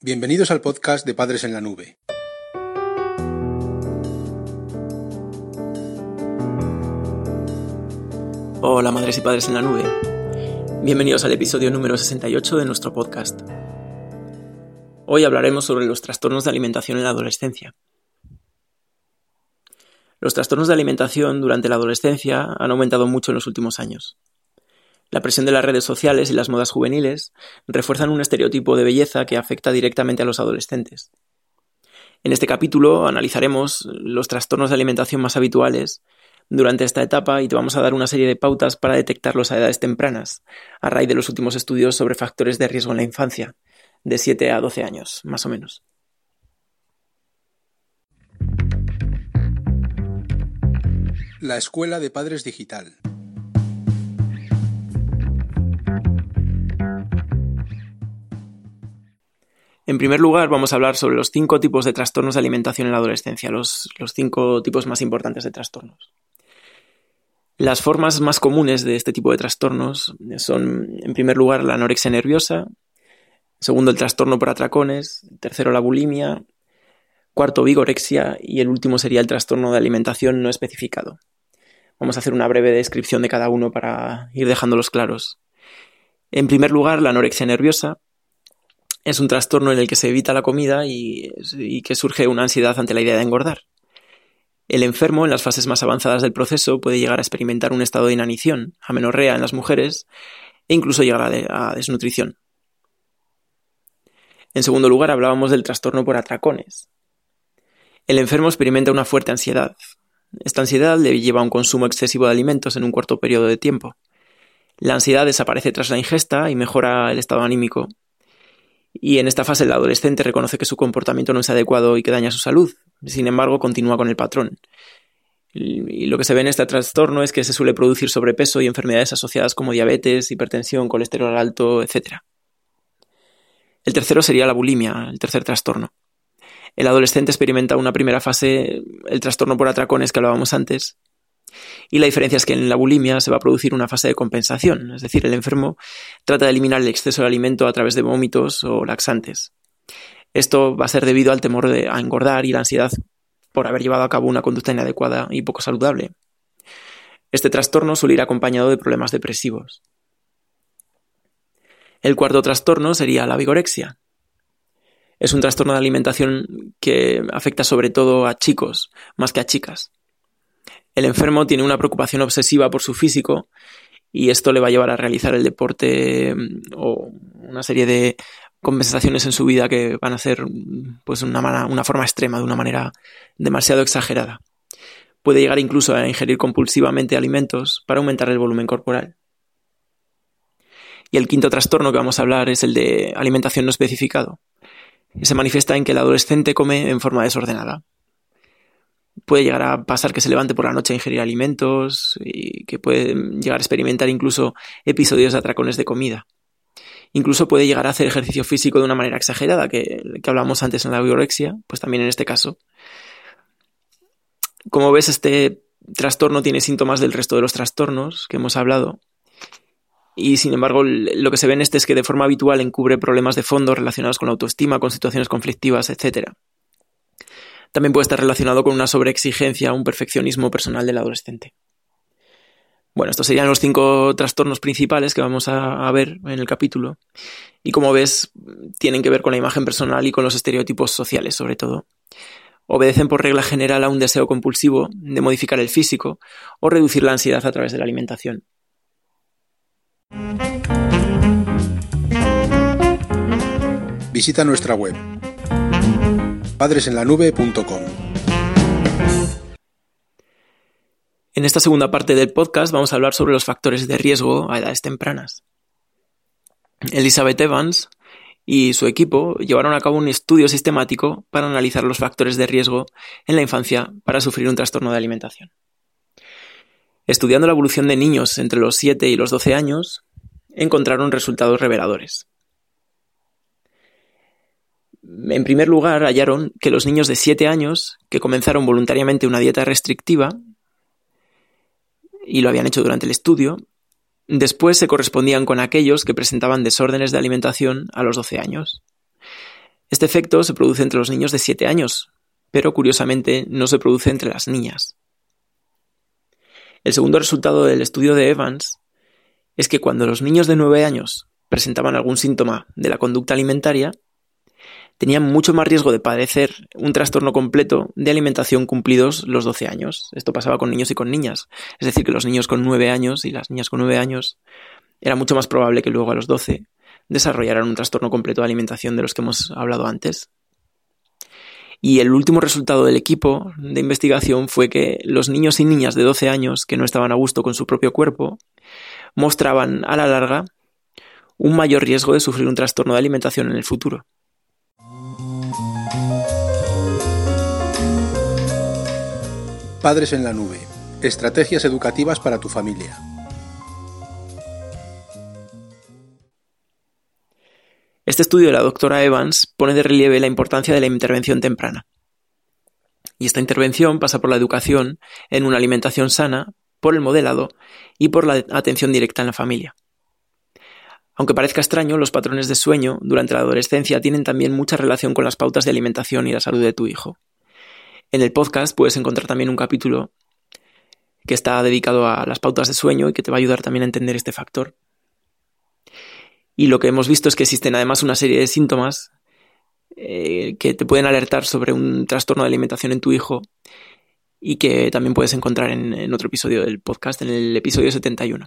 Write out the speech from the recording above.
Bienvenidos al podcast de Padres en la Nube. Hola madres y padres en la nube. Bienvenidos al episodio número 68 de nuestro podcast. Hoy hablaremos sobre los trastornos de alimentación en la adolescencia. Los trastornos de alimentación durante la adolescencia han aumentado mucho en los últimos años. La presión de las redes sociales y las modas juveniles refuerzan un estereotipo de belleza que afecta directamente a los adolescentes. En este capítulo analizaremos los trastornos de alimentación más habituales durante esta etapa y te vamos a dar una serie de pautas para detectarlos a edades tempranas, a raíz de los últimos estudios sobre factores de riesgo en la infancia, de 7 a 12 años, más o menos. La Escuela de Padres Digital. En primer lugar, vamos a hablar sobre los cinco tipos de trastornos de alimentación en la adolescencia, los, cinco tipos más importantes de trastornos. Las formas más comunes de este tipo de trastornos son, en primer lugar, la anorexia nerviosa, segundo, el trastorno por atracones, tercero, la bulimia, cuarto, vigorexia y el último sería el trastorno de alimentación no especificado. Vamos a hacer una breve descripción de cada uno para ir dejándolos claros. En primer lugar, la anorexia nerviosa es un trastorno en el que se evita la comida y, que surge una ansiedad ante la idea de engordar. El enfermo, en las fases más avanzadas del proceso, puede llegar a experimentar un estado de inanición, amenorrea en las mujeres e incluso llegar a, a desnutrición. En segundo lugar, hablábamos del trastorno por atracones. El enfermo experimenta una fuerte ansiedad. Esta ansiedad le lleva a un consumo excesivo de alimentos en un corto periodo de tiempo. La ansiedad desaparece tras la ingesta y mejora el estado anímico, y en esta fase el adolescente reconoce que su comportamiento no es adecuado y que daña su salud. Sin embargo, continúa con el patrón. Y lo que se ve en este trastorno es que se suele producir sobrepeso y enfermedades asociadas como diabetes, hipertensión, colesterol alto, etc. El tercero sería la bulimia, el tercer trastorno. El adolescente experimenta una primera fase, el trastorno por atracones que hablábamos antes, y la diferencia es que en la bulimia se va a producir una fase de compensación, es decir, el enfermo trata de eliminar el exceso de alimento a través de vómitos o laxantes. Esto va a ser debido al temor de, a engordar y la ansiedad por haber llevado a cabo una conducta inadecuada y poco saludable. Este trastorno suele ir acompañado de problemas depresivos. El cuarto trastorno sería la vigorexia. Es un trastorno de alimentación que afecta sobre todo a chicos más que a chicas. El enfermo tiene una preocupación obsesiva por su físico y esto le va a llevar a realizar el deporte mm, o una serie de compensaciones en su vida que van a ser pues una, una forma extrema, de una manera demasiado exagerada. Puede llegar incluso a ingerir compulsivamente alimentos para aumentar el volumen corporal. Y el quinto trastorno que vamos a hablar es el de alimentación no especificado. Se manifiesta en que el adolescente come en forma desordenada, puede llegar a pasar que se levante por la noche a ingerir alimentos y que puede llegar a experimentar incluso episodios de atracones de comida. Incluso puede llegar a hacer ejercicio físico de una manera exagerada, que, que hablamos antes en la biorexia, pues también en este caso. Como ves, este trastorno tiene síntomas del resto de los trastornos que hemos hablado. Y sin embargo, lo que se ve en este es que de forma habitual encubre problemas de fondo relacionados con la autoestima, con situaciones conflictivas, etc. También puede estar relacionado con una sobreexigencia, un perfeccionismo personal del adolescente. Bueno, estos serían los cinco trastornos principales que vamos a, ver en el capítulo. Y como ves, tienen que ver con la imagen personal y con los estereotipos sociales, sobre todo. Obedecen por regla general a un deseo compulsivo de modificar el físico o reducir la ansiedad a través de la alimentación. Visita nuestra web padresenlanube.com. En esta segunda parte del podcast vamos a hablar sobre los factores de riesgo a edades tempranas. Elizabeth Evans y su equipo llevaron a cabo un estudio sistemático para analizar los factores de riesgo en la infancia para sufrir un trastorno de alimentación. Estudiando la evolución de niños entre los 7 y los 12 años, encontraron resultados reveladores. En primer lugar, hallaron que los niños de 7 años que comenzaron voluntariamente una dieta restrictiva, y lo habían hecho durante el estudio, después se correspondían con aquellos que presentaban desórdenes de alimentación a los 12 años. Este efecto se produce entre los niños de 7 años, pero curiosamente no se produce entre las niñas. El segundo resultado del estudio de Evans es que cuando los niños de 9 años presentaban algún síntoma de la conducta alimentaria, tenían mucho más riesgo de padecer un trastorno completo de alimentación cumplidos los 12 años. Esto pasaba con niños y con niñas. Es decir, que los niños con 9 años y las niñas con 9 años era mucho más probable que luego a los 12 desarrollaran un trastorno completo de alimentación de los que hemos hablado antes. Y el último resultado del equipo de investigación fue que los niños y niñas de 12 años que no estaban a gusto con su propio cuerpo mostraban a la larga un mayor riesgo de sufrir un trastorno de alimentación en el futuro. Padres en la nube. Estrategias educativas para tu familia. Este estudio de la doctora Evans pone de relieve la importancia de la intervención temprana. Y esta intervención pasa por la educación en una alimentación sana, por el modelado y por la atención directa en la familia. Aunque parezca extraño, los patrones de sueño durante la adolescencia tienen también mucha relación con las pautas de alimentación y la salud de tu hijo. En el podcast puedes encontrar también un capítulo que está dedicado a las pautas de sueño y que te va a ayudar también a entender este factor. Y lo que hemos visto es que existen además una serie de síntomas eh, que te pueden alertar sobre un trastorno de alimentación en tu hijo y que también puedes encontrar en, en otro episodio del podcast, en el episodio 71.